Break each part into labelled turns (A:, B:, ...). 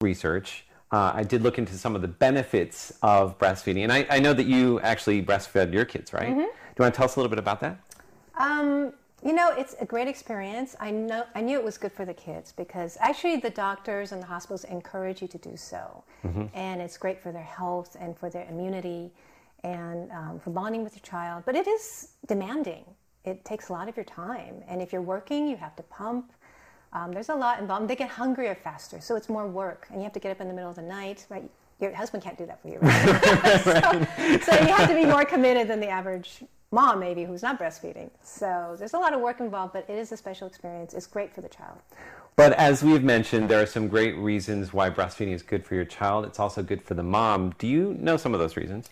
A: research, uh, I did look into some of the benefits of breastfeeding. And I, I know that you actually breastfed your kids, right? Mm-hmm. Do you want to tell us a little bit about that?
B: Um, you know, it's a great experience. I know I knew it was good for the kids because actually the doctors and the hospitals encourage you to do so, mm-hmm. and it's great for their health and for their immunity and um, for bonding with your child. But it is demanding. It takes a lot of your time, and if you're working, you have to pump. Um, there's a lot involved. They get hungrier faster, so it's more work, and you have to get up in the middle of the night. Right, your husband can't do that for you. Right? so, so you have to be more committed than the average mom maybe who's not breastfeeding. So there's a lot of work involved, but it is a special experience. It's great for the child.
A: But as we've mentioned, there are some great reasons why breastfeeding is good for your child. It's also good for the mom. Do you know some of those reasons?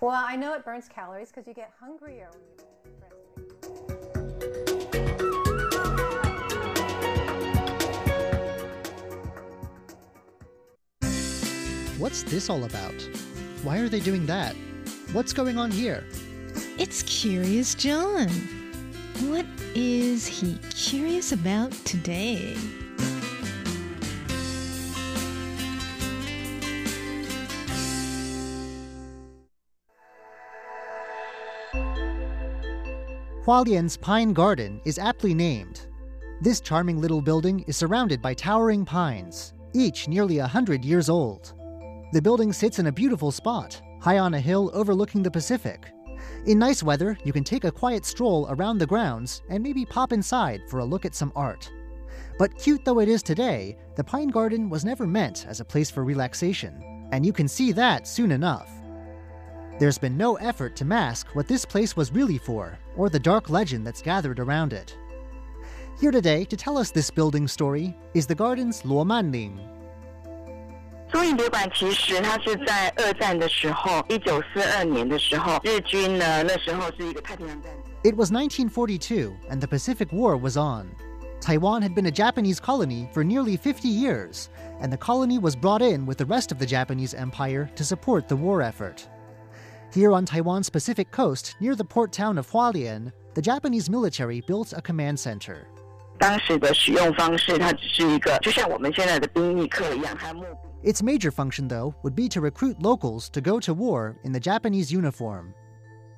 B: Well, I know it burns calories because you get hungrier when you.
C: What's this all about? Why are they doing that? What's going on here?
D: It's Curious John. What is he curious about today?
C: Hualien's Pine Garden is aptly named. This charming little building is surrounded by towering pines, each nearly a hundred years old. The building sits in a beautiful spot, high on a hill overlooking the Pacific, in nice weather, you can take a quiet stroll around the grounds and maybe pop inside for a look at some art. But cute though it is today, the Pine Garden was never meant as a place for relaxation, and you can see that soon enough. There's been no effort to mask what this place was really for, or the dark legend that's gathered around it. Here today to tell us this building story is the garden's Luo Manling,
E: 中影别馆其实它是在二战的时候，一九四二年的时候，日军呢那时候是一个太平洋战争。
C: It was 1942, and the Pacific War was on. Taiwan had been a Japanese colony for nearly 50 years, and the colony was brought in with the rest of the Japanese Empire to support the war effort. Here on Taiwan's Pacific coast, near the port town of Hualien, the Japanese military built a command center.
E: 当时的使用方式，它只是一个，就像我们现在的兵役课一样，它目。
C: its major function, though, would be to recruit locals to go to war in the Japanese uniform.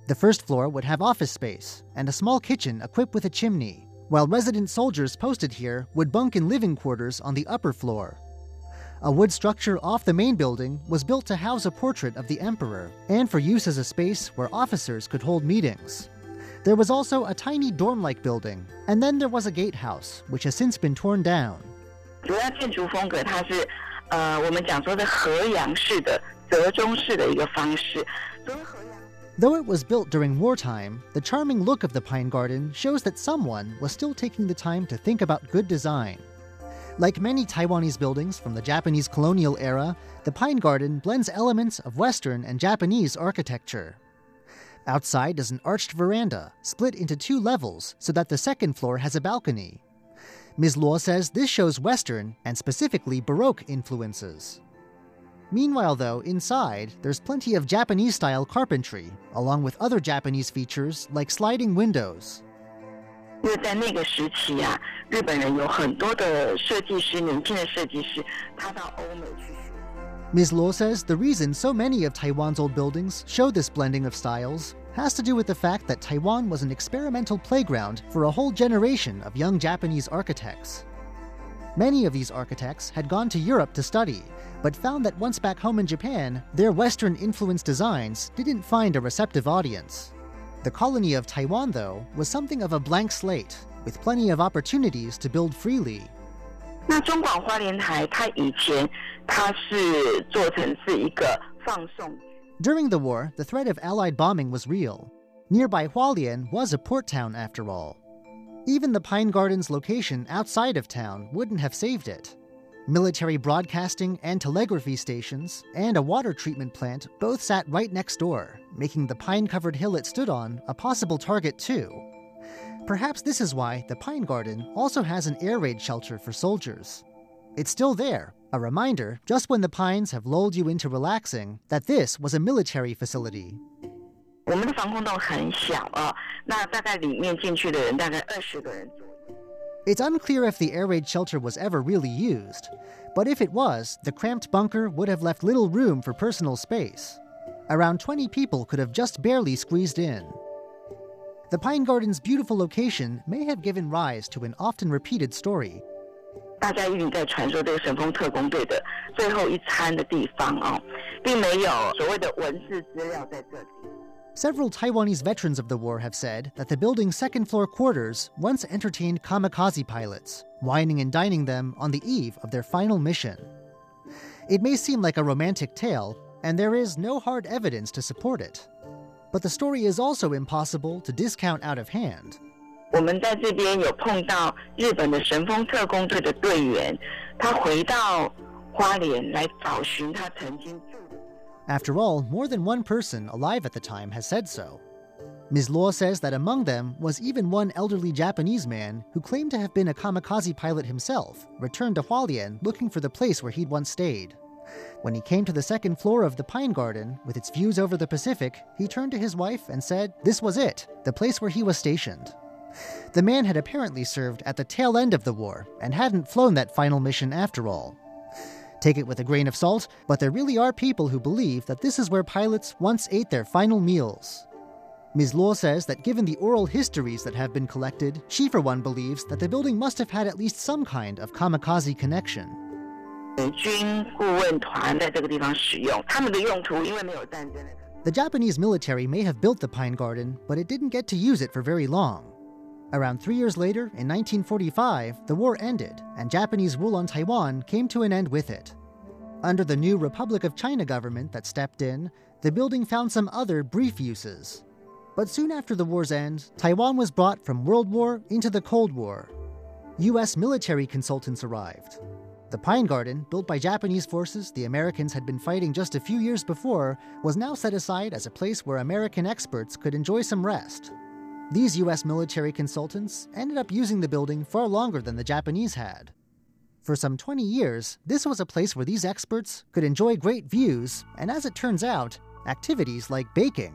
C: The first floor would have office space and a small kitchen equipped with a chimney, while resident soldiers posted here would bunk in living quarters on the upper floor. A wood structure off the main building was built to house a portrait of the emperor and for use as a space where officers could hold meetings. There was also a tiny dorm like building, and then there was a gatehouse, which has since been torn down.
E: 主要建筑风格它是呃，我们讲说的河阳式的、折中式的一个方式。
C: Though it was built during wartime, the charming look of the Pine Garden shows that someone was still taking the time to think about good design. Like many Taiwanese buildings from the Japanese colonial era, the Pine Garden blends elements of Western and Japanese architecture. Outside is an arched veranda, split into two levels so that the second floor has a balcony. Ms. Luo says this shows Western and specifically Baroque influences. Meanwhile, though, inside, there's plenty of Japanese style carpentry, along with other Japanese features like sliding windows.
E: Ms.
C: Luo says the reason so many of Taiwan's old buildings show this blending of styles has to do with the fact that Taiwan was an experimental playground for a whole generation of young Japanese architects. Many of these architects had gone to Europe to study, but found that once back home in Japan, their Western influenced designs didn't find a receptive audience. The colony of Taiwan, though, was something of a blank slate, with plenty of opportunities to build freely.
E: 那中广花莲台，它以前它是做成是一个放送。
C: During the war, the threat of Allied bombing was real. Nearby Hualien was a port town after all. Even the Pine Gardens location outside of town wouldn't have saved it. Military broadcasting and telegraphy stations and a water treatment plant both sat right next door, making the pine covered hill it stood on a possible target too. Perhaps this is why the Pine Garden also has an air raid shelter for soldiers. It's still there, a reminder, just when the pines have lulled you into relaxing, that this was a military facility. It's unclear if the air raid shelter was ever really used, but if it was, the cramped bunker would have left little room for personal space. Around 20 people could have just barely squeezed in. The Pine Garden's beautiful location may have given rise to an often repeated story
E: 大家一定在传说这个神风特工队的最后一餐的地方哦，并没有所谓的文字资料在这里。
C: Several Taiwanese veterans of the war have said that the building's second floor quarters once entertained kamikaze pilots, wining and dining them on the eve of their final mission. It may seem like a romantic tale, and there is no hard evidence to support it. But the story is also impossible to discount out of hand. After all, more than one person alive at the time has said so. Ms. Luo says that among them was even one elderly Japanese man who claimed to have been a kamikaze pilot himself, returned to Hualien looking for the place where he'd once stayed. When he came to the second floor of the Pine Garden, with its views over the Pacific, he turned to his wife and said this was it, the place where he was stationed. The man had apparently served at the tail end of the war and hadn't flown that final mission after all. Take it with a grain of salt, but there really are people who believe that this is where pilots once ate their final meals. Ms. Luo says that given the oral histories that have been collected, she for one believes that the building must have had at least some kind of kamikaze connection. The Japanese military may have built the Pine Garden, but it didn't get to use it for very long. Around three years later, in 1945, the war ended, and Japanese rule on Taiwan came to an end with it. Under the new Republic of China government that stepped in, the building found some other brief uses. But soon after the war's end, Taiwan was brought from World War into the Cold War. U.S. military consultants arrived. The Pine Garden, built by Japanese forces the Americans had been fighting just a few years before, was now set aside as a place where American experts could enjoy some rest. These US military consultants ended up using the building far longer than the Japanese had. For some 20 years, this was a place where these experts could enjoy great views and, as it turns out, activities like baking.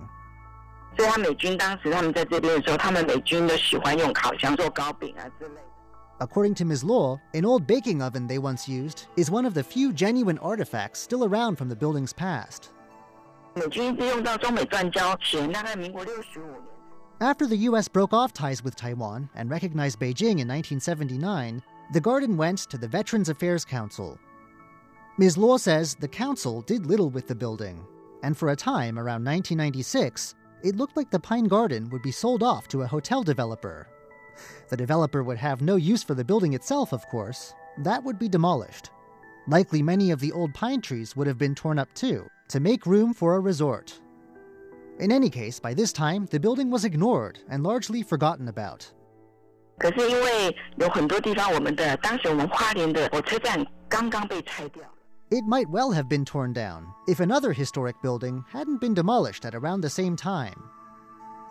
C: According to Ms. Luo, an old baking oven they once used is one of the few genuine artifacts still around from the building's past.
E: 美军一直用到中美断交前，大概民国六十五年。
C: After the U.S. broke off ties with Taiwan and recognized Beijing in 1979, the garden went to the Veterans Affairs Council. Ms. Luo says the council did little with the building, and for a time around 1996, it looked like the Pine Garden would be sold off to a hotel developer. The developer would have no use for the building itself, of course. That would be demolished. Likely many of the old pine trees would have been torn up too, to make room for a resort. In any case, by this time, the building was ignored and largely forgotten about.
E: 可是因为有很多地方，我们的当时我们花莲的火车站刚刚被拆掉。
C: It might well have been torn down if another historic building hadn't been demolished at around the same time.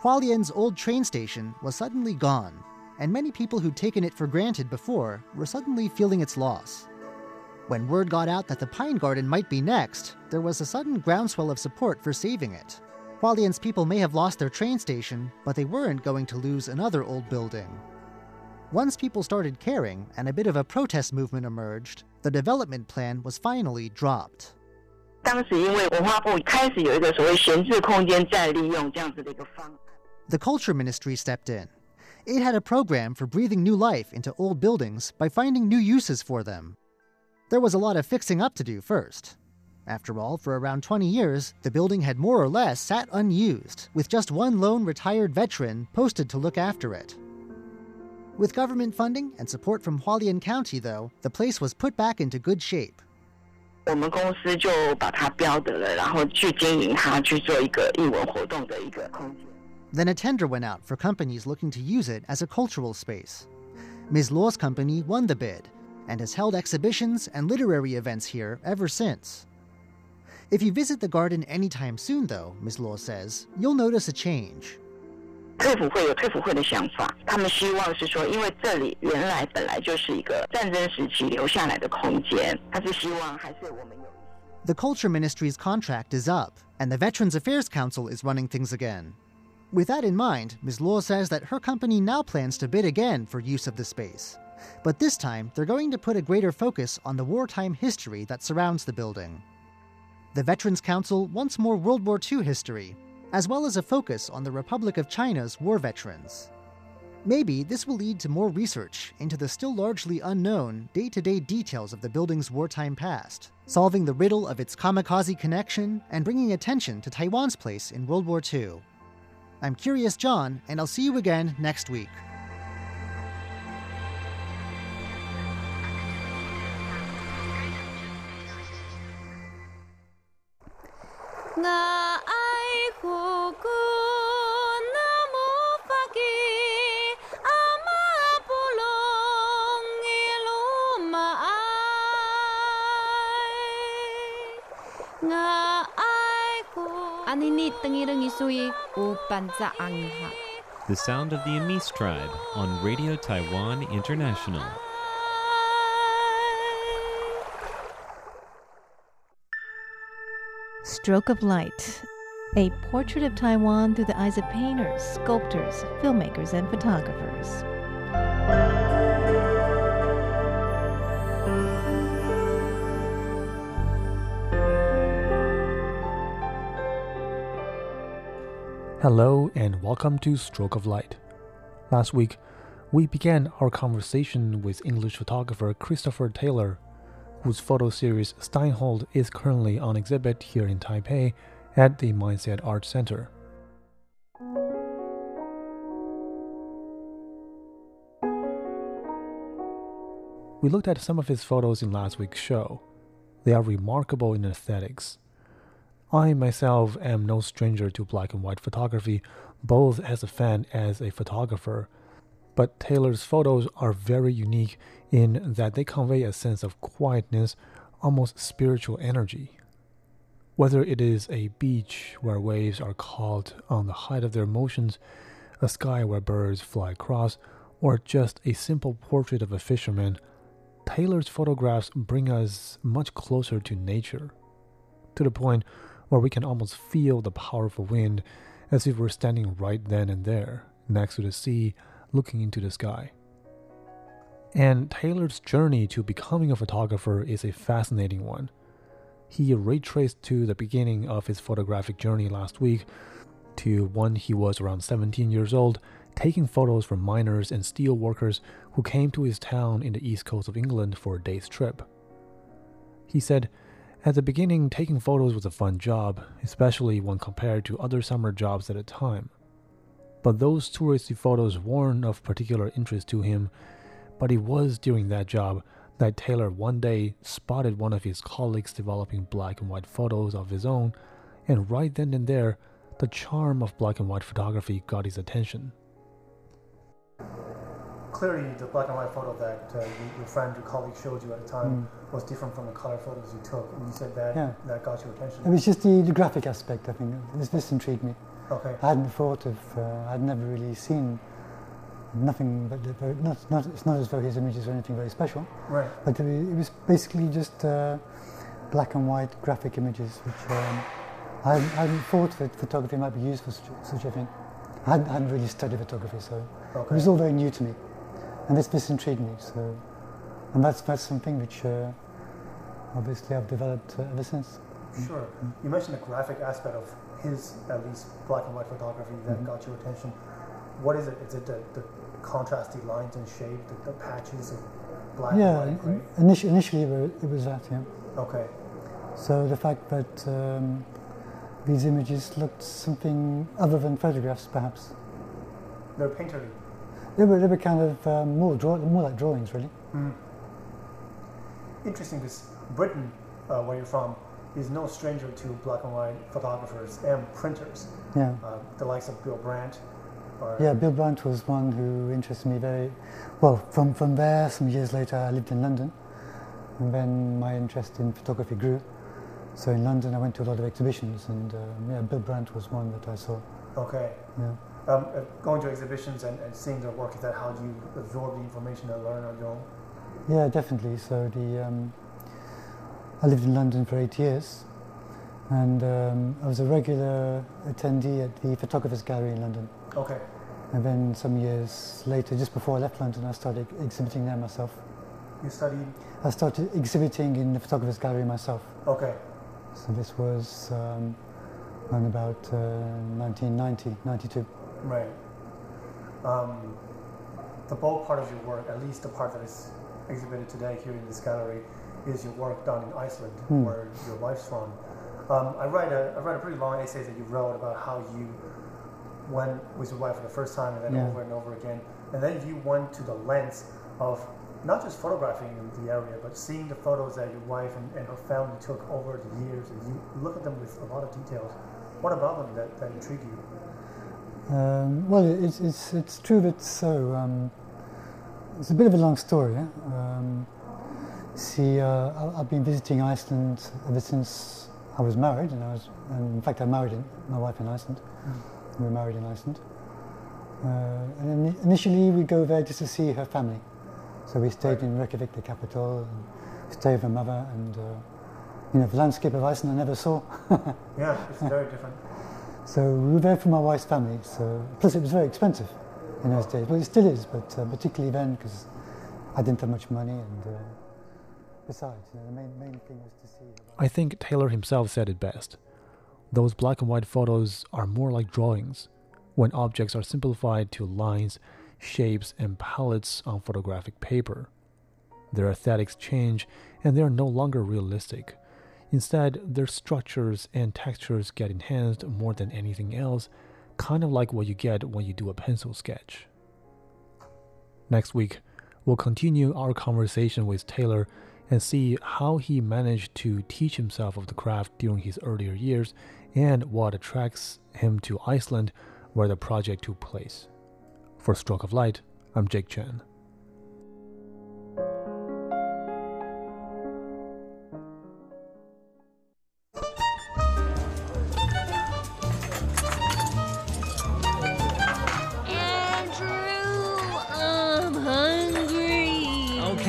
C: Hualien's old train station was suddenly gone, and many people who'd taken it for granted before were suddenly feeling its loss. When word got out that the Pine Garden might be next, there was a sudden groundswell of support for saving it. Hualien's people may have lost their train station, but they weren't going to lose another old building. Once people started caring and a bit of a protest movement emerged, the development plan was finally dropped.
E: 当时因为文化部开始有一个所谓闲置空间再利用这样子的一个方案。
C: The Culture Ministry stepped in. It had a program for breathing new life into old buildings by finding new uses for them. There was a lot of fixing up to do first. After all, for around 20 years, the building had more or less sat unused, with just one lone retired veteran posted to look after it. With government funding and support from Hualien County, though, the place was put back into good shape. Then a tender went out for companies looking to use it as a cultural space. Ms. Luo's company won the bid and has held exhibitions and literary events here ever since. If you visit the garden anytime soon, though, Ms. Luo says, you'll notice a change. The Culture Ministry's contract is up, and the Veterans Affairs Council is running things again. With that in mind, Ms. Luo says that her company now plans to bid again for use of the space. But this time, they're going to put a greater focus on the wartime history that surrounds the building. The Veterans Council wants more World War II history, as well as a focus on the Republic of China's war veterans. Maybe this will lead to more research into the still largely unknown day to day details of the building's wartime past, solving the riddle of its kamikaze connection and bringing attention to Taiwan's place in World War II. I'm Curious John, and I'll see you again next week.
F: The sound of the Amis tribe on Radio Taiwan International.
D: Stroke of Light, a portrait of Taiwan through the eyes of painters, sculptors, filmmakers, and photographers.
G: Hello and welcome to Stroke of Light. Last week, we began our conversation with English photographer Christopher Taylor, whose photo series Steinholt is currently on exhibit here in Taipei at the Mindset Art Center. We looked at some of his photos in last week's show. They are remarkable in aesthetics I myself am no stranger to black and white photography, both as a fan as a photographer. But Taylor's photos are very unique in that they convey a sense of quietness, almost spiritual energy. Whether it is a beach where waves are caught on the height of their motions, a sky where birds fly across, or just a simple portrait of a fisherman, Taylor's photographs bring us much closer to nature. To the point where we can almost feel the powerful wind as if we're standing right then and there, next to the sea, looking into the sky. And Taylor's journey to becoming a photographer is a fascinating one. He retraced to the beginning of his photographic journey last week to when he was around 17 years old, taking photos from miners and steel workers who came to his town in the east coast of England for a day's trip. He said, at the beginning, taking photos was a fun job, especially when compared to other summer jobs at the time. But those touristy photos weren't of particular interest to him. But it was during that job that Taylor one day spotted one of his colleagues developing black and white photos of his own, and right then and there, the charm of black and white photography got his attention
H: clearly the black and white photo that uh, your friend, your colleague showed you at the time mm. was different from the color photos you took. And you said that yeah. that got your attention.
I: It was just the, the graphic aspect. I think this, this intrigued me.
H: Okay.
I: I hadn't thought of. Uh, I'd never really seen nothing but the, not, not it's not as though his images are anything very special.
H: Right.
I: But it, was basically just uh, black and white graphic images, which um, I, I hadn't thought that photography might be used for such, such a thing. I hadn't, I hadn't really studied photography, so okay. it was all very new to me and this, this intrigued me. So, and that's that's something which uh, obviously I've developed uh, ever since.
H: Sure. Mm. You mentioned the graphic aspect of his, at least black and white photography that mm-hmm. got your attention. What is it? Is it the, the contrasty lines and shape, the, the patches of black
I: yeah,
H: and white?
I: Yeah, initially, initially it was that. Yeah.
H: Okay.
I: So the fact that um, these images looked something other than photographs, perhaps.
H: They're painterly.
I: They were, they were kind of um, more, draw, more like drawings, really.
H: Mm. Interesting, because Britain, uh, where you're from, is no stranger to black and white photographers and printers.
I: Yeah.
H: Uh, the likes of Bill Brandt.
I: yeah, Bill Brandt was one who interested me very well. From, from there, some years later, I lived in London, and then my interest in photography grew. So in London, I went to a lot of exhibitions, and um, yeah, Bill Brandt was one that I saw.
H: Okay.
I: Yeah
H: um, uh, going to exhibitions and, and, seeing their work, is that how do you absorb the information and learn on your own?
I: Yeah, definitely. So the um, I lived in London for eight years, and um, I was a regular attendee at the Photographers Gallery in London.
H: Okay.
I: And then some years later, just before I left London, I started exhibiting there myself.
H: You studied.
I: I started exhibiting in the Photographer's Gallery myself.
H: Okay.
I: So this was um, around about uh, 1990, 92.
H: Right. Um, the bulk part of your work, at least the part that is exhibited today here in this gallery, is your work done in Iceland,
I: Hmm.
H: where your wife's from. Um, I read a I read a pretty long essay that you wrote about how you went with your wife for the first time and then
I: Yeah.
H: over and over again, and then you went to the lens of not just photographing the area, but seeing the photos that your wife and, and her family took over the years, and you look at them with a lot of details. What about them that, that intrigue you?
I: Um, well, it's, it's, it's true that so. Um, it's a bit of a long story. eh? See, uh, I- I've been visiting Iceland ever since I was married, and I was, and in fact, I married in, my wife in Iceland. We were married in Iceland. Uh, and ini- initially, we go there just to see her family. So we stayed in Reykjavik, the capital, and stayed with her mother, and uh, you know, the landscape of Iceland I never saw.
H: Yeah, it's very different.
I: So we were there for my wife's family. So plus it was very expensive in those days. Well, it still is, but uh, particularly then because I didn't have much money, and uh, besides, you know, the main main thing was to see.
G: I think Taylor himself said it best. Those black and white photos are more like drawings, when objects are simplified to lines, shapes, and palettes on photographic paper. Their aesthetics change and they are no longer realistic. Instead, their structures and textures get enhanced more than anything else, kind of like what you get when you do a pencil sketch. Next week, we'll continue our conversation with Taylor and see how he managed to teach himself of the craft during his earlier years and what attracts him to Iceland, where the project took place. For Stroke of Light, I'm Jake Chen.
J: hungry.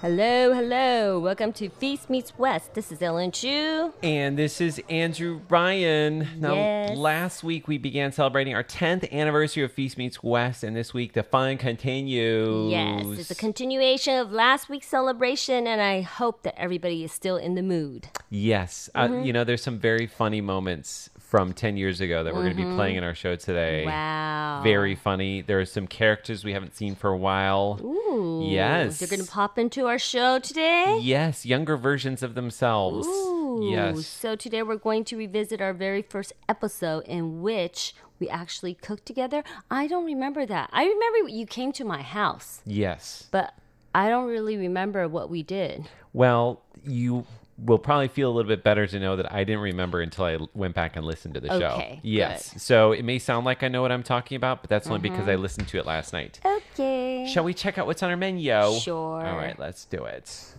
J: ？Hello, hello. Welcome to Feast Meets West. This is Ellen Chu.
A: And this is Andrew Ryan. Now,
J: Yes.
A: last week we began celebrating our 10th anniversary of Feast Meets West, and this week the fun continues.
J: Yes, it's a continuation of last week's celebration, and I hope that everybody is still in the mood.
A: Yes. Uh,
J: Mhm.
A: you know, there's some very funny moments from 10 years ago that we're going to be playing mm-hmm. in our show today.
J: Wow.
A: Very funny. There are some characters we haven't seen for a while.
J: Ooh.
A: Yes.
J: They're going to pop into our show today.
A: Yes, younger versions of themselves.
J: Ooh.
A: Yes.
J: So today we're going to revisit our very first episode in which we actually cooked together. I don't remember that. I remember you came to my house,
A: Yes.
J: but I don't really remember what we did.
A: Well, you will probably feel a little bit better to know that I didn't remember until I went back and listened to the show.
J: Okay,
A: Yes. So it may sound like I know what I'm talking about, but that's only because
J: Mhm.
A: I listened to it last night.
J: Okay.
A: Shall we check out what's on our menu?
J: Sure.
A: All right, let's do it.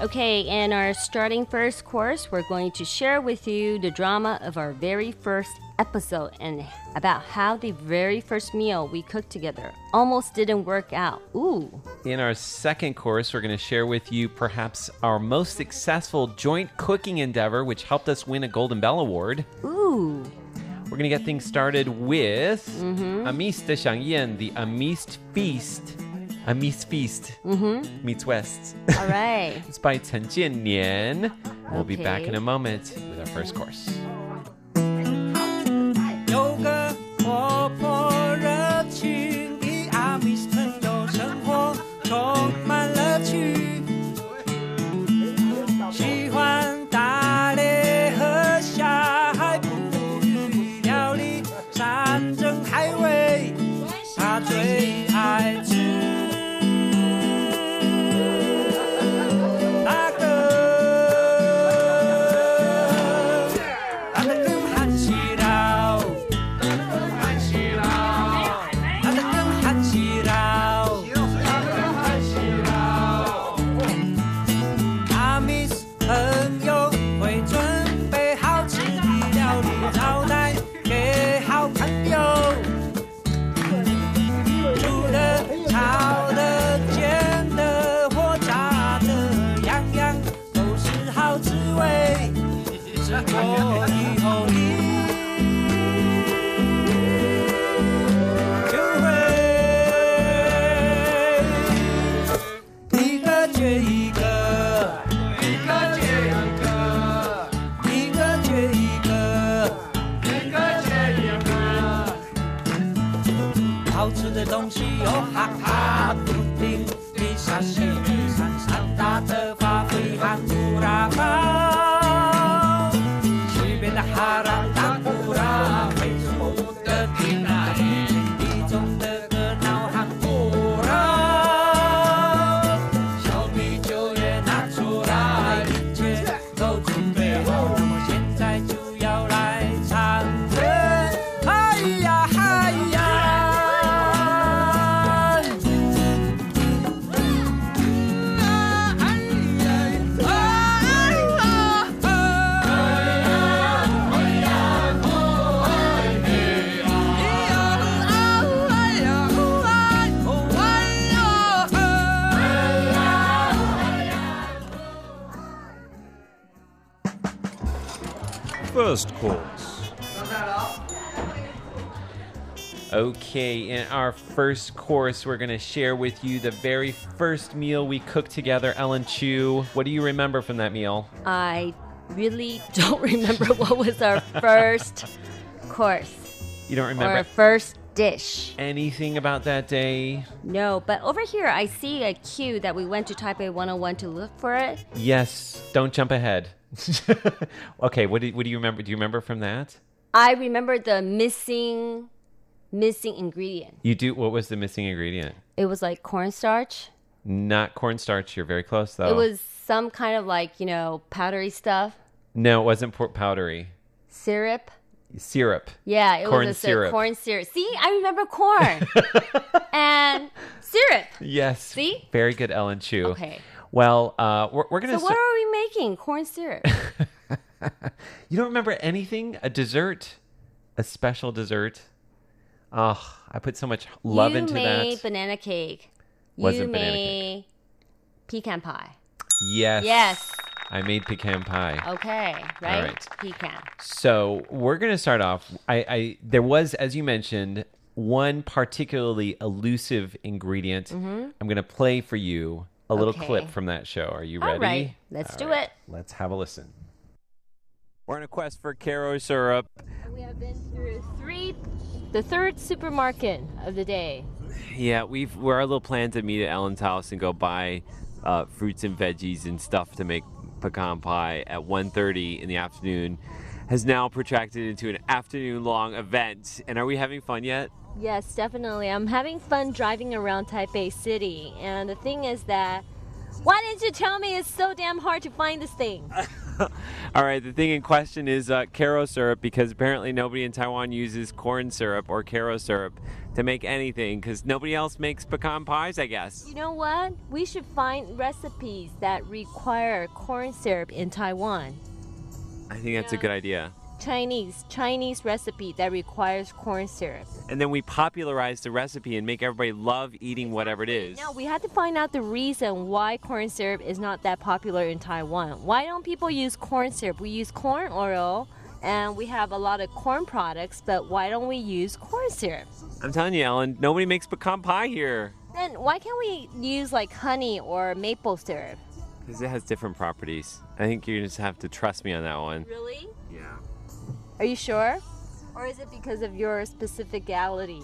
J: Okay, in our starting first course, we're going to share with you the drama of our very first episode and about how the very first meal we cooked together almost didn't work out. Ooh.
A: In our second course, we're going to share with you perhaps our most successful joint cooking endeavor, which helped us win a Golden Bell Award.
J: Ooh.
A: We're going to get things started with.
J: Mm-hmm.
A: Amis de Shangyan, the Amis Feast. Amis Feast
J: Mhm.
A: meets West.
J: All right.
A: it's by Chen Jiannian. We'll be back in a moment with our first course.
K: 的东西哟、哈哈，不停地下
L: 雪。
A: Okay, in our first course, we're going to share with you the very first meal we cooked together. Ellen Chu, what do you remember from that meal?
J: I really don't remember what was our first course
A: You don't remember
J: our first dish.
A: anything about that day?
J: No, but over here I see a cue that we went to Taipei 101 to look for it.
A: Yes, don't jump ahead. okay, what do, what do you remember? Do you remember from that?
J: I remember the missing missing ingredient.
A: You do. What was the missing ingredient?
J: It was like cornstarch.
A: Not cornstarch. You're very close, though.
J: It was some kind of like, you know, powdery stuff.
A: No, it wasn't por- powdery.
J: Syrup.
A: Syrup.
J: Yeah, it
A: corn
J: was a
A: syrup.
J: corn syrup. See, I remember corn and syrup.
A: Yes.
J: See?
A: Very good, Ellen Chu.
J: Okay.
A: Well, uh, we're, we're gonna.
J: So what are we making? Corn syrup.
A: you don't remember anything? A dessert, a special dessert. Oh, I put so much love
J: you
A: into
J: made banana cake.
A: Wasn't banana
J: made pecan pie.
A: Yes.
J: Yes.
A: I made pecan pie.
J: Okay, right?
A: right.
J: Pecan.
A: So we're gonna start off. I, I there was, as you mentioned, one particularly elusive ingredient.
J: Mhm.
A: I'm gonna play for you a little
J: Okay.
A: clip from that show. Are you ready?
J: right, let's do it.
A: Let's have a listen. We're on a quest for Karo syrup.
J: We have been through three, the third supermarket of the day.
A: Yeah, we've we're our little plan to meet at Ellen's house and go buy uh, fruits and veggies and stuff to make pecan pie at 1.30 in the afternoon has now protracted into an afternoon long event. And are we having fun yet?
J: Yes, definitely. I'm having fun driving around Taipei City. And the thing is that, why didn't you tell me it's so damn hard to find this thing?
A: All right, the thing in question is uh, Karo syrup because apparently nobody in Taiwan uses corn syrup or Karo syrup to make anything because nobody else makes pecan pies, I guess.
J: You know what? We should find recipes that require corn syrup in Taiwan.
A: I think that's a good idea.
J: Chinese, Chinese recipe that requires corn syrup.
A: And then we popularize the recipe and make everybody love eating whatever it is.
J: Now we have to find out the reason why corn syrup is not that popular in Taiwan. Why don't people use corn syrup? We use corn oil and we have a lot of corn products, but why don't we use corn syrup?
A: I'm telling you, Ellen, nobody makes pecan pie here
J: Then why can't we use like honey or maple syrup?
A: because it has different properties. I think you just have to trust me on that one.
J: Really?
A: Yeah.
J: Are you sure? Or is it because of your specificality?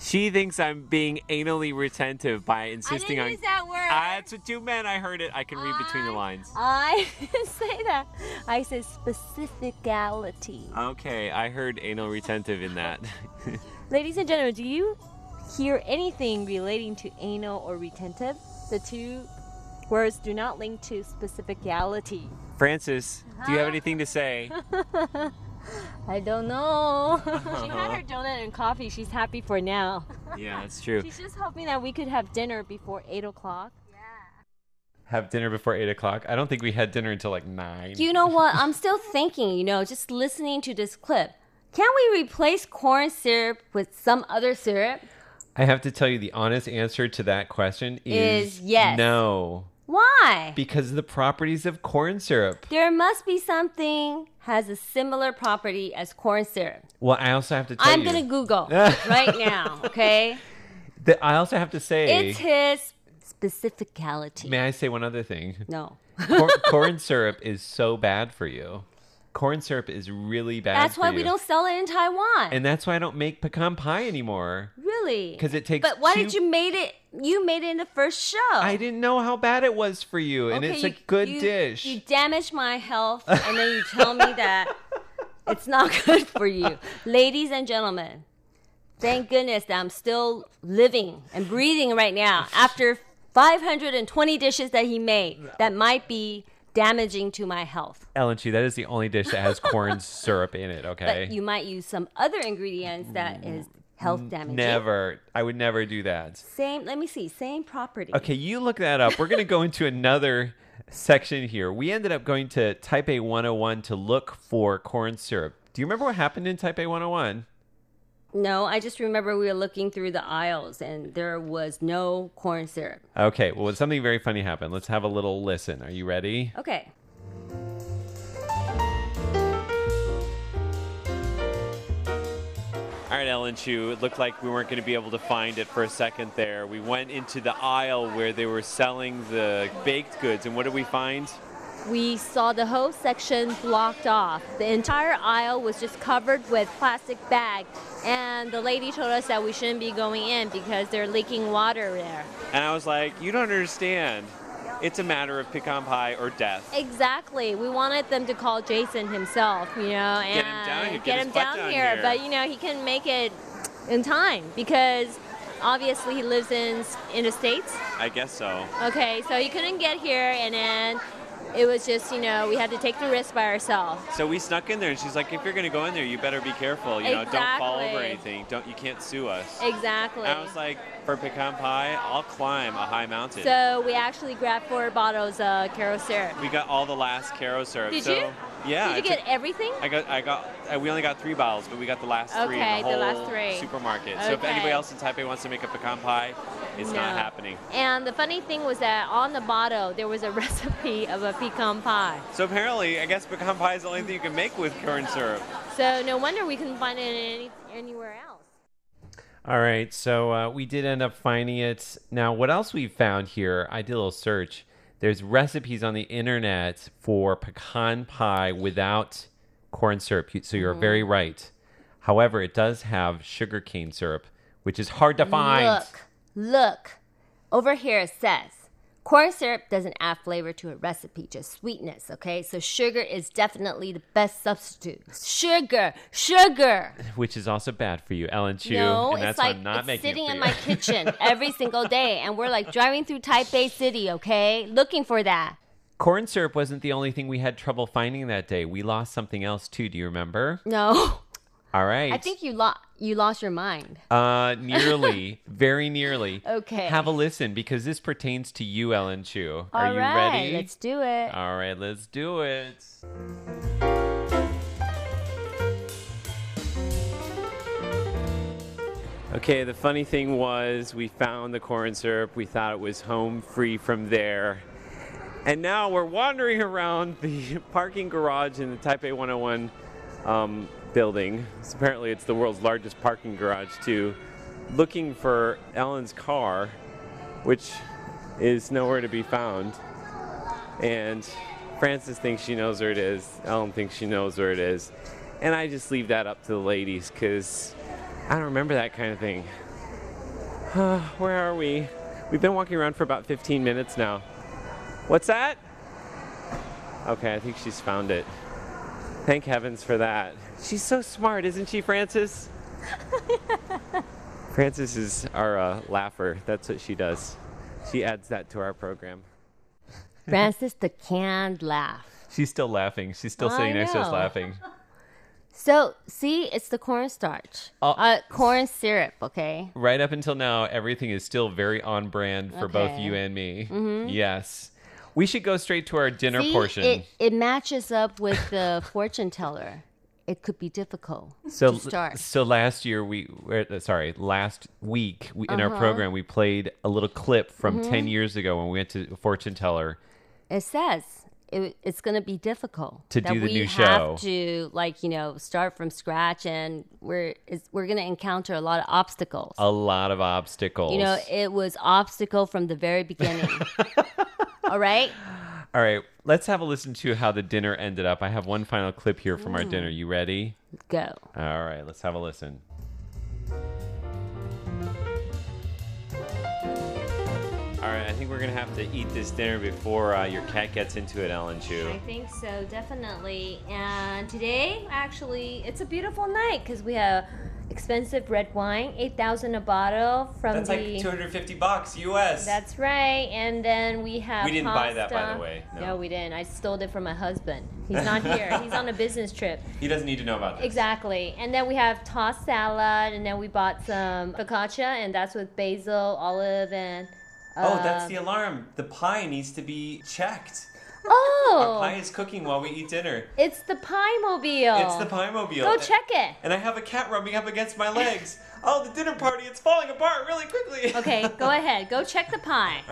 A: She thinks I'm being anally retentive by insisting
J: didn't
A: on.
J: use that word.
A: That's what you meant. I heard it. I can read between the lines.
J: I didn't say that. I said specificality.
A: Okay, I heard anal retentive in that.
J: Ladies and gentlemen, do you hear anything relating to anal or retentive? The two words do not link to specificality.
A: Frances, do you have anything to say?
J: I don't know. she had her donut and coffee. She's happy for now.
A: yeah, that's true.
J: She's just hoping that we could have dinner before 8 o'clock. Yeah.
A: Have dinner before 8 o'clock? I don't think we had dinner until like 9.
J: You know what? I'm still thinking, you know, just listening to this clip. Can we replace corn syrup with some other syrup?
A: I have to tell you, the honest answer to that question is,
J: Is yes.
A: No.
J: Why?
A: Because of the properties of corn syrup.
J: There must be something has a similar property as corn syrup.
A: Well, I also have to tell
J: I'm
A: you.
J: gonna Google right now, okay?
A: that I also have to say.
J: It's his specificality.
A: May I say one other thing?
J: No.
A: Cor- corn syrup is so bad for you. Corn syrup is really bad.
J: That's why we don't sell it in Taiwan.
A: And that's why I don't make pecan pie anymore.
J: Really?
A: Because it takes
J: But why did you made it? You made it in the first show.
A: I didn't know how bad it was for you, and
J: Okay,
A: it's
J: you-
A: a good
J: you-
A: dish.
J: You damaged my health, and then you tell me that it's not good for you. Ladies and gentlemen, thank goodness that I'm still living and breathing right now after 520 dishes that he made that might be damaging to my health.
A: Ellen Chu, that is the only dish that has corn syrup in it. Okay.
J: But you might use some other ingredients that mm, is health damaging.
A: Never. I would never do that.
J: Same, let me see, same property.
A: Okay, you look that up. We're going to go into another section here. We ended up going to Taipei 101 to look for corn syrup. Do you remember what happened in Taipei 101?
J: No, I just remember we were looking through the aisles and there was no corn syrup.
A: Okay, well, something very funny happened. Let's have a little listen. Are you ready?
J: Okay.
A: All right, Ellen Chu, it looked like we weren't going to be able to find it for a second there. We went into the aisle where they were selling the baked goods, and what did we find?
J: We saw the whole section blocked off. The entire aisle was just covered with plastic bags, and the lady told us that we shouldn't be going in because they're leaking water there.
A: And I was like, you don't understand. It's a matter of pecan pie or death.
J: Exactly. We wanted them to call Jason himself, you know, and
A: Get him down here, get
J: get him down,
A: down
J: here.
A: here.
J: But you know, he can make it in time because obviously he lives in in the states.
A: I guess so.
J: Okay, so he couldn't get here, and then it was just you know we had to take the risk by ourselves.
A: So we snuck in there, and she's like, if you're going to go in there, you better be careful. You know, don't fall over anything. Don't You can't sue us.
J: Exactly.
A: And I was like, for pecan pie, I'll climb a high mountain.
J: So we actually grabbed four bottles of Karo syrup.
A: we got all the last Karo syrup.
J: Did
A: so,
J: you?
A: Yeah.
J: Did
A: I
J: you get
A: took-
J: everything?
A: I got, I got, uh, we only got three bottles, but we got the last three in
J: the
A: the
J: last
A: whole
J: three.
A: supermarket. So if anybody else in Taipei wants to make a pecan pie, it's not happening.
J: And the funny thing was that on the bottle there was a recipe of a pecan pie.
A: So apparently, I guess pecan pie is the only thing you can make with corn syrup.
J: So no wonder we couldn't find it any, anywhere else.
A: All right, so uh, we did end up finding it. Now, what else we found here? I did a little search. There's recipes on the internet for pecan pie without corn syrup. So you're
J: Mhm.
A: very right. However, it does have sugar cane syrup, which is hard to find.
J: Look, look. Over here it says corn syrup doesn't add flavor to a recipe, just sweetness, okay? So sugar is definitely the best substitute. Sugar, sugar.
A: Which is also bad for you, Ellen Chu.
J: no,
A: and that's
J: it's like it's sitting
A: it
J: in my kitchen every single day, and we're like driving through Taipei City, okay, looking for that.
A: Corn syrup wasn't the only thing we had trouble finding that day. We lost something else too. Do you remember?
J: No,
A: All right.
J: I think you lost you lost your mind.
A: Uh, nearly, very nearly.
J: Okay.
A: Have a listen because this pertains to you, Ellen Chu. Are
J: All
A: you
J: right,
A: ready?
J: Let's do it.
A: All right, let's do it. Okay, the funny thing was we found the corn syrup. We thought it was home free from there. And now we're wandering around the parking garage in the Taipei 101 um, building. So apparently, it's the world's largest parking garage, too, looking for Ellen's car, which is nowhere to be found. And Frances thinks she knows where it is. Ellen thinks she knows where it is. And I just leave that up to the ladies because I don't remember that kind of thing. where are we? We've been walking around for about 15 minutes now. What's that? Okay, I think she's found it. Thank heavens for that. She's so smart, isn't she, Frances? Frances is our uh, laugher. That's what she does. She adds that to our program.
J: Frances the canned laugh.
A: She's still laughing. She's still
J: I
A: sitting next to us
J: know.
A: laughing.
J: So, see, it's the cornstarch.
A: Oh.
J: Uh, corn syrup, okay?
A: Right up until now, everything is still very on brand for both
J: Okay.
A: you and me.
J: Mhm.
A: Yes. We should go straight to our dinner
J: See,
A: portion.
J: It, it matches up with the fortune teller. It could be difficult
A: so,
J: to start.
A: so last year we, uh, sorry, last week we, in our
J: Uh-huh.
A: program we played a little clip from
J: Mhm.
A: ten years ago when we went to fortune teller.
J: It says it, it's going to be difficult
A: To do the
J: we
A: new
J: have
A: show.
J: to like you know start from scratch, and we're we're going to encounter a lot of obstacles.
A: A lot of obstacles.
J: You know, it was obstacle from the very beginning. All right.
A: All right, let's have a listen to how the dinner ended up. I have one final clip here from our
J: Mm.
A: dinner. You ready?
J: Go.
A: All right, let's have a listen. All right, I think we're gonna have to eat this dinner before uh, your cat gets into it, Ellen Chu.
J: I think so, definitely. And today, actually, it's a beautiful night because we have expensive red wine, eight thousand a bottle from
A: That's
J: the.
A: like 250 bucks US.
J: That's right. And then we have.
A: We didn't buy that, by the way. No.
J: No. we didn't. I stole it from my husband. He's not here. He's on a business trip.
A: He doesn't need to know about this.
J: Exactly. And then we have tossed salad, and then we bought some focaccia, and that's with basil, olive, and.
A: Oh, that's
J: uh,
A: the alarm. The pie needs to be checked.
J: Oh!
A: Our pie is cooking while we eat dinner.
J: It's the pie mobile.
A: It's the pie mobile.
J: Go check it.
A: And I have a cat rubbing up against my legs. oh, the dinner party, it's falling apart really quickly.
J: Okay, go ahead. Go check the pie.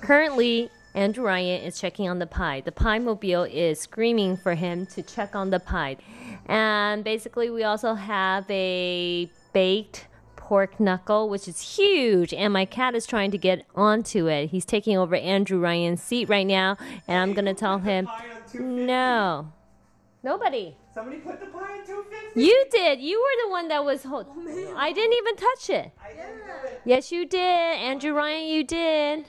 J: Currently, Andrew Ryan is checking on the pie. The pie mobile is screaming for him to check on the pie. And basically, we also have a baked pork knuckle, which is huge. And my cat is trying to get onto it. He's taking over Andrew Ryan's seat right now. And I'm going to tell him, no. Nobody.
A: Somebody put the pie in 250.
J: You did. You were the one that was. Ho- oh, I didn't even touch it. Yes, you did. Andrew Ryan, you did.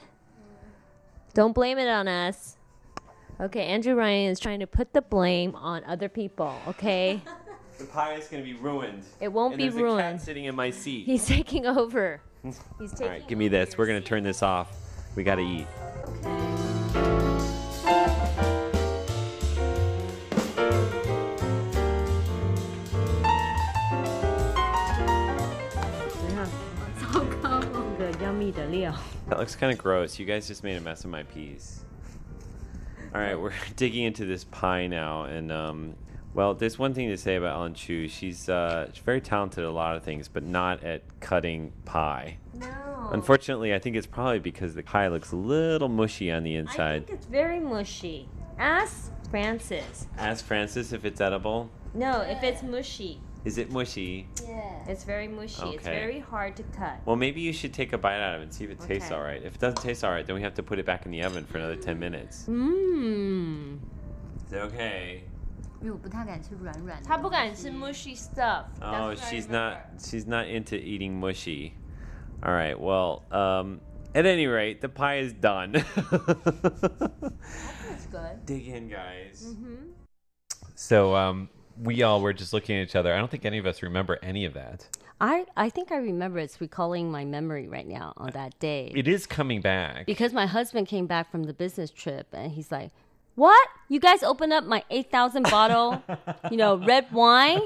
J: Don't blame it on us. Okay, Andrew Ryan is trying to put the blame on other people, okay?
A: The pie is going to be ruined.
J: It won't
A: And
J: be
A: there's a
J: ruined.
A: cat sitting in my seat.
J: He's taking over. He's taking
A: right, give me this. We're going to turn this off. We got to eat. That looks kind of gross. You guys just made a mess of my peas. All right, we're digging into this pie now, and um, well, there's one thing to say about Ellen Chu. She's uh, she's very talented at a lot of things, but not at cutting pie.
J: No.
A: Unfortunately, I think it's probably because the pie looks a little mushy on the inside.
J: I think it's very mushy. Ask Frances.
A: Ask Frances if it's edible.
J: No, if it's mushy.
A: Is it mushy?
J: Yeah. It's very mushy.
A: Okay.
J: It's very hard to cut.
A: Well, maybe you should take a bite out of it and see if it tastes
J: Okay.
A: all right. If it doesn't taste all right, then we have to put it back in the oven for another 10 minutes.
J: Mmm.
A: Is it okay?
M: 因为我不太敢吃软软的。
J: 他不敢吃 mushy stuff.
A: Oh,
J: That's what I
A: she's
J: remember.
A: not she's not into eating mushy. All right. Well, um at any rate, the pie is done.
J: That's good.
A: Dig in, guys.
J: Mm-hmm.
A: So, um we all were just looking at each other. I don't think any of us remember any of that.
J: I, I think I remember it's recalling my memory right now on that day.
A: It is coming back.
J: Because my husband came back from the business trip and he's like, what? You guys opened up my 8,000 bottle, you know, red wine?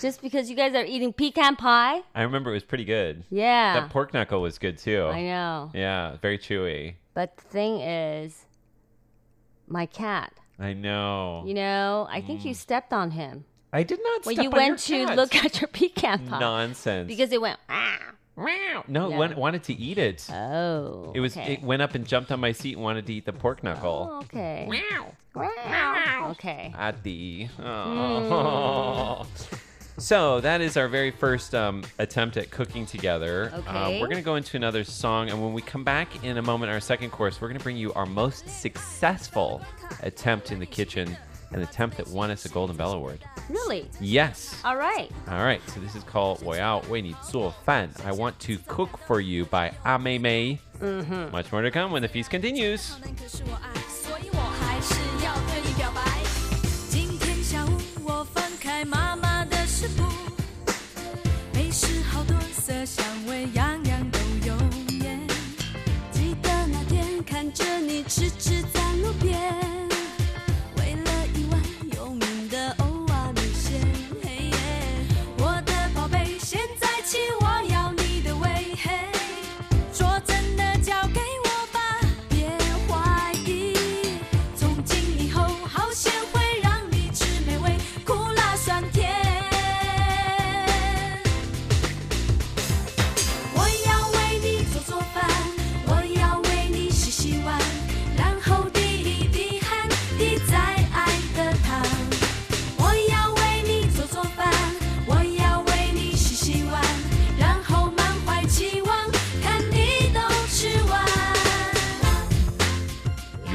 J: Just because you guys are eating pecan pie?
A: I remember it was pretty good.
J: Yeah.
A: That pork knuckle was good too.
J: I know.
A: Yeah, very chewy.
J: But the thing is, my cat,
A: I know.
J: you know, I think you mm. stepped on him.
A: I did not
J: When you went to
A: cat.
J: look at your pecan pie.
A: Nonsense.
J: Because it went, ah.
A: No, it
J: No.
A: went- wanted to eat it.
J: Oh.
A: It was.
J: okay.
A: It went up and jumped on my seat and wanted to eat the pork knuckle.
J: Oh, okay. Wow. Okay.
A: Adi.
J: Mm.
A: Oh. So that is our very first um, attempt at cooking together. Uh,
J: Okay.
A: we're going to go into another song, and when we come back in a moment, our second course, we're going to bring you our most successful attempt in the kitchen, an attempt that won us a Golden Bell Award.
J: Really?
A: Yes.
J: All right.
A: All right, so this is called 我要为你做饭. I want to cook for you by Ah Mei Mei.
J: Mm-hmm.
A: Much more to come when the feast continues.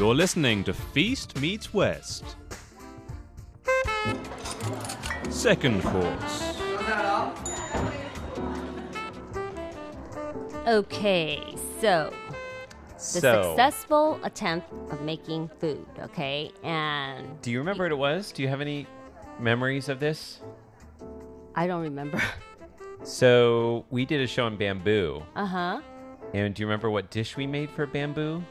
L: You're listening to Feast Meets West. Second course.
J: Okay, so the
A: So-
J: successful attempt of making food, okay? And
A: Do you remember what it was? Do you have any memories of this?
J: I don't remember.
A: So we did a show on bamboo.
J: Uh huh.
A: And do you remember what dish we made for bamboo?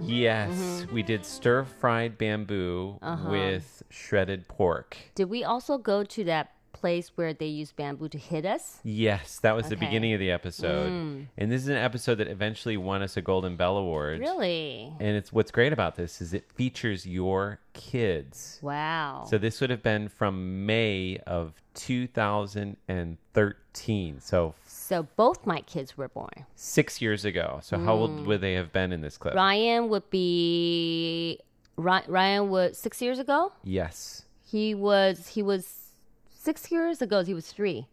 A: Yes,
J: mm-hmm.
A: we did stir fried bamboo
J: uh-huh.
A: with shredded pork.
J: Did we also go to that place where they use bamboo to hit us?
A: Yes, that was
J: okay.
A: the beginning of the episode.
J: Mm.
A: And this is an episode that eventually won us a Golden Bell Award.
J: Really?
A: And it's what's great about this is it features your kids.
J: Wow.
A: So this would have been from May of 2013. So
J: so both my kids were born.
A: six years ago. So how old
J: Mm.
A: would they have been in this clip?
J: Ryan would be Ry- Ryan was 6 years ago.
A: Yes.
J: He was he was 6 years ago he was 3.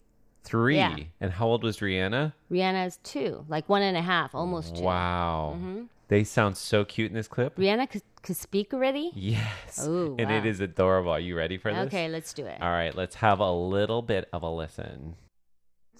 A: Three.
J: Yeah.
A: And how old was Rihanna?
J: Rihanna is 2, like one and a half, almost 2.
A: Wow.
J: Mhm.
A: They sound so cute in this clip.
J: Rihanna could, could speak already?
A: Yes.
J: Oh,
A: and it
J: wow.
A: is adorable. Are you ready for this?
J: Okay, let's do it.
A: All right, let's have a little bit of a listen.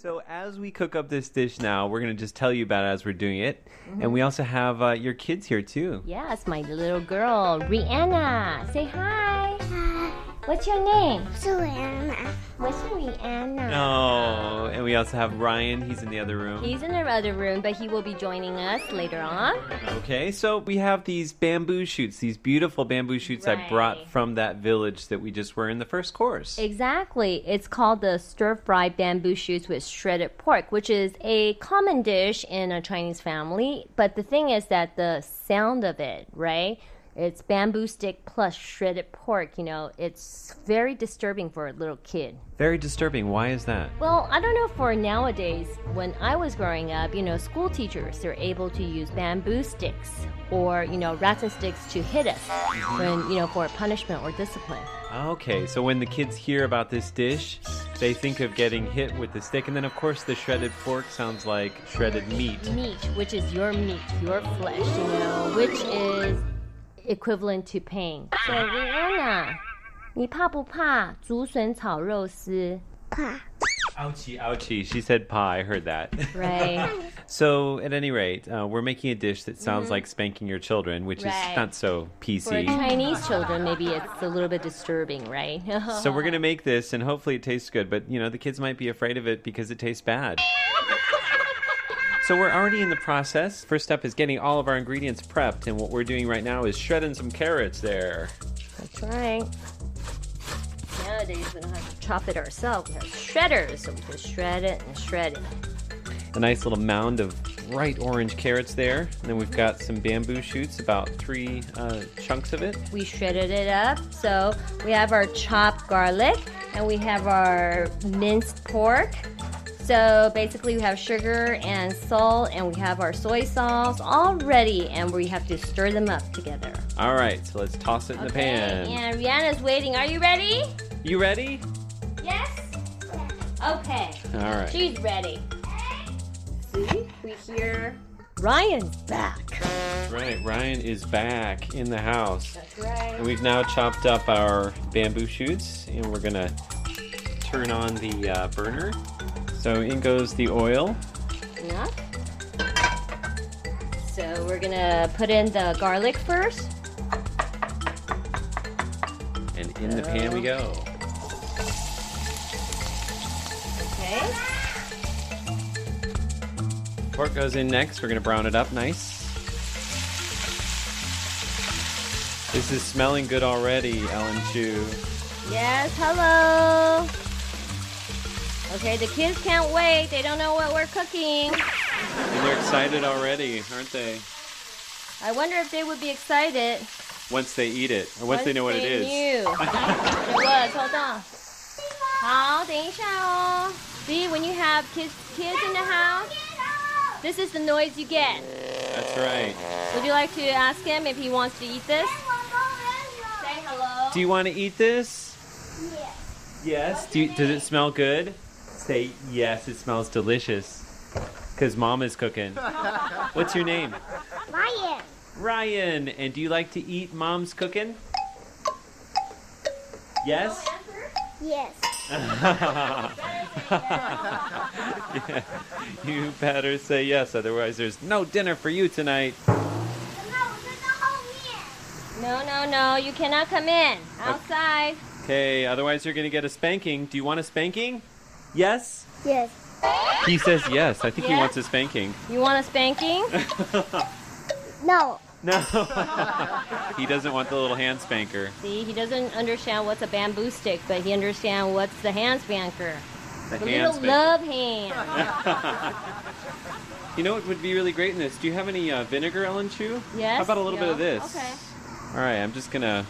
A: So, as we cook up this dish now, we're going to just tell you about it as we're doing it.
J: Mm-hmm.
A: And we also have uh, your kids here, too.
J: Yes, my little girl, Rihanna. Say hi. Hi. What's your name? Rihanna. What's Rihanna?
A: Oh, and we also have Ryan. He's in the other room.
J: He's in the other room, but he will be joining us later on.
A: Okay, so we have these bamboo shoots, these beautiful bamboo shoots I brought from that village that we just were in the first course.
J: Exactly. It's called the stir fried bamboo shoots with shredded pork, which is a common dish in a Chinese family. But the thing is that the sound of it, right? It's bamboo stick plus shredded pork, you know, it's very disturbing for a little kid.
A: Very disturbing. Why is that?
J: Well, I don't know for nowadays. When I was growing up, you know, school teachers they're able to use bamboo sticks or you know rattan sticks to hit us when you know for punishment or discipline.
A: Okay, so when the kids hear about this dish, they think of getting hit with the stick. And then, of course, the shredded pork sounds like shredded meat.
J: Meat, which is your meat, your flesh, you know, which is equivalent to pain. So Rihanna, 你怕不怕竹笋炒肉丝？怕。
A: Ouchie, ouchie. She said pie. I heard that.
J: Right.
A: so, at any rate, uh, we're making a dish that sounds
J: Mhm.
A: like spanking your children, which
J: Right.
A: is not so
J: For
A: PC.
J: Chinese children, maybe it's a little bit disturbing, right?
A: So we're gonna make this, and hopefully it tastes good. But you know, the kids might be afraid of it because it tastes bad. So we're already in the process. First step is getting all of our ingredients prepped, and what we're doing right now is shredding some carrots there.
J: That's right. Nowadays, we don't have to chop it ourselves. We have shredders, so we can shred it and shred it.
A: A nice little mound of bright orange carrots there. And then we've got some bamboo shoots, about three uh, chunks of it.
J: We shredded it up. So we have our chopped garlic and we have our minced pork. So basically, we have sugar and salt, and we have our soy sauce all ready, and we have to stir them up together.
A: All right, so let's toss it in the pan.
J: And Rihanna's waiting. Are you ready?
A: You ready?
J: Yes. Okay.
A: All right.
J: She's ready. See, we hear Ryan's back.
A: Right. Ryan is back in the house.
J: That's right.
A: And we've now chopped up our bamboo shoots, and we're gonna turn on the uh, burner. So in goes the oil.
J: Yeah. So we're gonna put in the garlic first.
A: And in the pan we go.
J: Okay.
A: Pork goes in next. We're gonna brown it up nice. This is smelling good already, Ellen Chu.
J: Yes. Hello. Okay, the kids can't wait. They don't know what we're cooking.
A: And they're excited already, aren't they?
J: I wonder if they would be excited.
A: Once they eat it, or once, they know what it is.
J: Knew what it was. Hold on. 好，等一下哦。See, when you have kids, kids in the house, this is the noise you get.
A: That's right.
J: Would you like to ask him if he wants to eat this? Say hello.
A: Do you want to eat this? Yes. Do you, does it smell good? Say yes. It smells delicious. Cause mom is cooking. What's your name?
N: Ryan.
A: Ryan, and do you like to eat mom's cooking? Yes?
N: Yes.
A: Yeah, you better say yes, otherwise there's no dinner for you tonight.
J: No, no, no. You cannot come in. Outside.
A: Okay, otherwise you're gonna get a spanking. Do you want a spanking? Yes?
N: Yes.
A: He says yes. I think he wants a spanking.
J: You want a spanking?
N: No.
A: No. he doesn't want the little hand spanker.
J: See, he doesn't understand what's a bamboo stick, but he understands what's the hand spanker.
A: The
J: The
A: hand
J: little
A: spanker.
J: love hand.
A: You know what would be really great in this? Do you have any uh, vinegar, Ellen Chu?
J: Yes.
A: How about a little bit of this?
J: Okay.
A: All right, I'm just gonna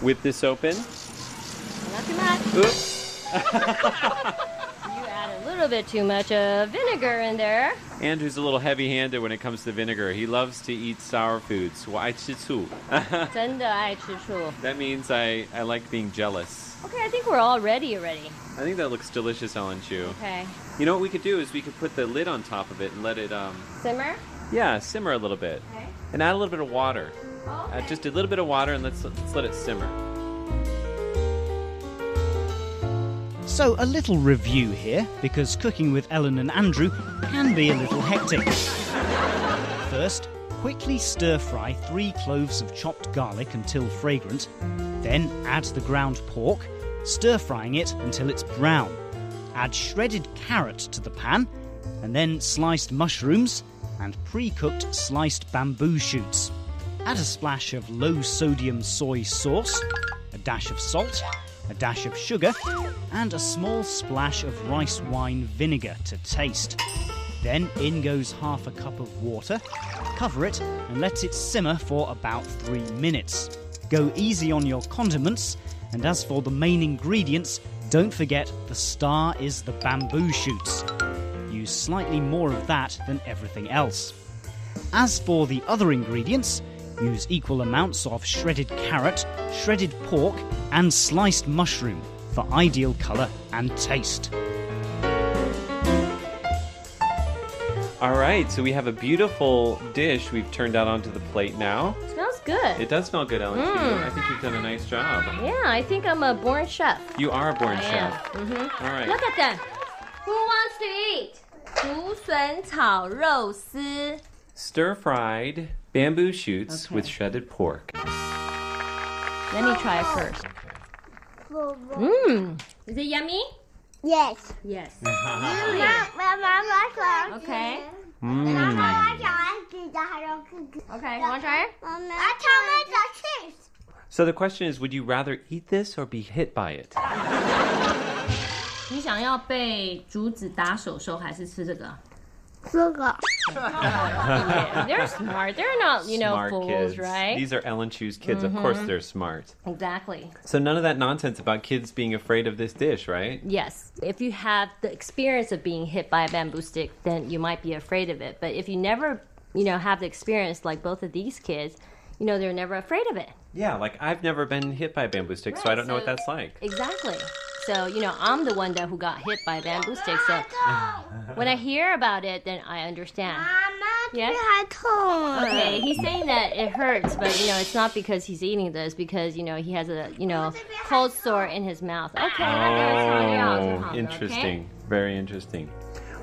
A: whip this open.
J: Not too much.
A: Oops
J: You add a little bit too much uh, vinegar in there.
A: Andrew's a little heavy-handed when it comes to vinegar. He loves to eat sour foods. 我爱吃醋.
J: 真的爱吃醋.
A: that means I, I like being jealous.
J: Okay, I think we're all ready already.
A: I think that looks delicious, Ellen Chu.
J: Okay.
A: You know what we could do is we could put the lid on top of it and let it, um,
J: Simmer.
A: yeah, simmer a little bit.
J: Okay.
A: And add a little bit of water.
J: Oh,
A: Add just a little bit of water and let's, let's let it simmer.
O: So, a little review here, because cooking with Ellen and Andrew can be a little hectic. First, quickly stir fry three cloves of chopped garlic until fragrant. Then add the ground pork, stir frying it until it's brown. Add shredded carrot to the pan, and then sliced mushrooms and pre cooked sliced bamboo shoots. Add a splash of low sodium soy sauce, a dash of salt, a dash of sugar, and a small splash of rice wine vinegar to taste. Then in goes half a cup of water, cover it, and let it simmer for about three minutes. Go easy on your condiments, and as for the main ingredients, don't forget the star is the bamboo shoots. Use slightly more of that than everything else. As for the other ingredients, use equal amounts of shredded carrot, shredded pork, and sliced mushroom for ideal colour and taste.
A: All right, so we have a beautiful dish we've turned out onto the plate now.
J: Smells good.
A: It does smell good, Ellen. Chu.
J: Mm.
A: I think you've done a nice job.
J: Yeah, I think I'm a born chef.
A: You are a born
J: I
A: chef.
J: am. Mm-hmm.
A: All right.
J: Look at that. Who wants to eat? 竹笋炒肉丝.
A: Stir fried bamboo shoots
J: Okay.
A: with shredded pork.
J: Let me try it first. Mmm. Is it yummy?
N: Yes.
J: Yes.
N: Really?
J: Okay.
A: Mm.
J: Okay, you want to try it?
A: So the question is, would you rather eat this or be hit by it?
J: 你想要被竹子打手手还是吃这个？
N: 这个。
J: Yeah, they're smart. They're not, you know,
A: smart
J: fools,
A: kids.
J: right?
A: These are Ellen Chu's kids. Of course
J: Mhm.
A: they're smart.
J: Exactly.
A: So none of that nonsense about kids being afraid of this dish, right?
J: Yes. If you have the experience of being hit by a bamboo stick, then you might be afraid of it. But if you never, you know, have the experience like both of these kids, you know, they're never afraid of it.
A: Yeah, like I've never been hit by a bamboo stick, so I don't know what that's like.
J: Exactly. So, you know, I'm the one that who got hit by a bamboo stick. So when I hear about it, then I understand. Yes? Okay, he's saying that it hurts, but you know, it's not because he's eating this, because you know he has a you know cold sore in his mouth. Okay,
A: Oh, interesting. Very interesting.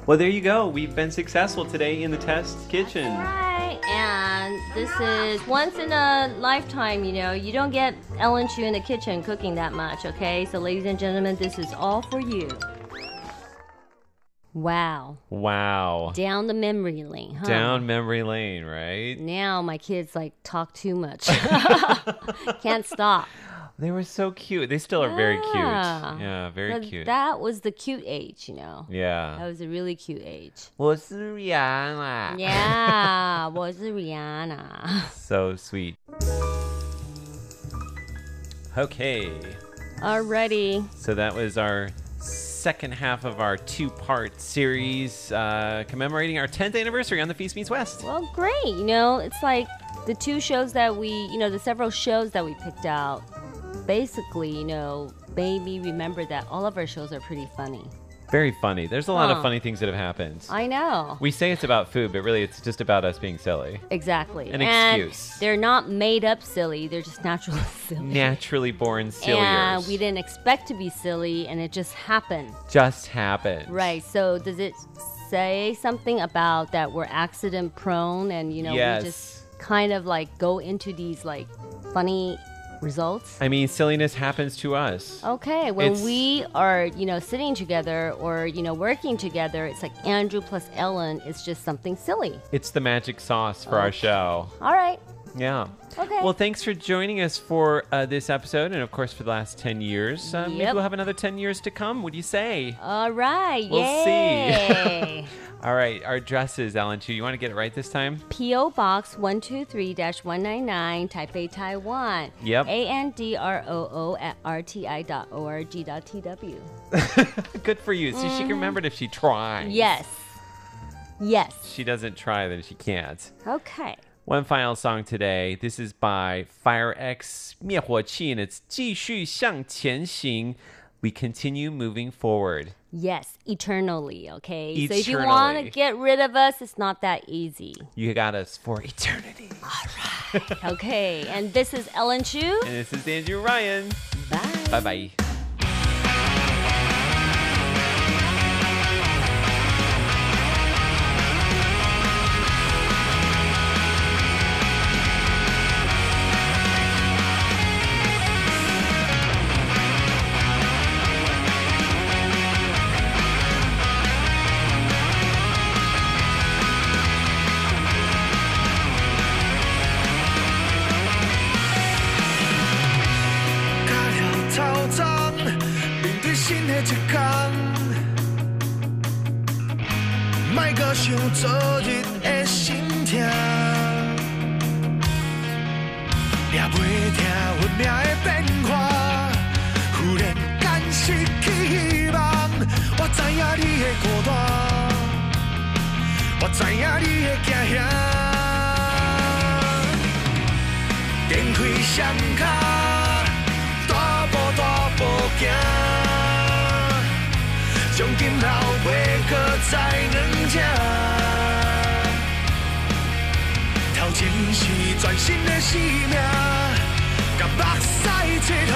A: Well, there you go. We've been successful today in the test kitchen.
J: Right, and this is once in a lifetime. You know, you don't get Ellen Chu in the kitchen cooking that much. Okay, so ladies and gentlemen, this is all for you. Wow,
A: Wow.
J: down the memory lane, huh?
A: Down memory lane, right?
J: Now my kids like talk too much. Can't stop.
A: They were so cute. They still are very cute.
J: Yeah.
A: Very
J: But
A: cute.
J: That was the cute age, you know.
A: Yeah,
J: That was a really cute age.
A: Was Rihanna?
J: Yeah, was Rihanna.
A: So sweet. Okay.
J: Alrighty.
A: So that was our second half of our two part series uh, commemorating our 10th anniversary on the Feast Meets West.
J: Well, great. You know, it's like the two shows that we, you know, the several shows that we picked out Basically, you know, made me remember that all of our shows are pretty funny.
P: Very funny. There's a lot of
J: Huh.
P: funny things that have happened.
J: I know.
P: We say it's about food, but really it's just about us being silly.
J: Exactly.
P: An
J: and
P: excuse.
J: They're not made up silly. They're just naturally silly.
P: Naturally born silliers.
J: And we didn't expect to be silly, and it just happened.
P: just happened.
J: Right. So does it say something about that we're accident prone, and you know
P: Yes.
J: we just kind of like go into these like funny results?
P: I mean, silliness happens to us.
J: Okay, when
P: It's-
J: we are, you know, sitting together or, you know, working together, it's like Andrew plus Ellen is just something silly.
P: It's the magic sauce for our show.
J: All right.
P: Yeah.
J: Okay.
P: Well, thanks for joining us for uh, this episode, and of course for the last ten years. Uh, Maybe
J: Yep.
P: we'll have another ten years to come. What do you say?
J: All right.
P: We'll
J: Yay.
P: see. All right, our address is Ellen Chu. You want to get it right this time?
J: P.O. Box 123 199, Taipei, Taiwan.
P: Yep.
J: A N D R O O at t-w
P: Good for you. So mm-hmm. she can mm-hmm. remember it if she tries.
J: Yes. Yes.
P: She doesn't try, then she can't.
J: Okay.
P: One final song today. This is by Fire EX 灭火器, and it's 继续向前行。We continue moving forward.
J: Yes, eternally, okay? So if you want to get rid of us, it's not that easy.
P: You got us for eternity. All right.
J: okay, and this is Ellen Chu.
P: And this is Andrew Ryan.
J: Bye.
P: Bye bye.
Q: 袂搁再软这。头前是全新的生命，甲目屎切互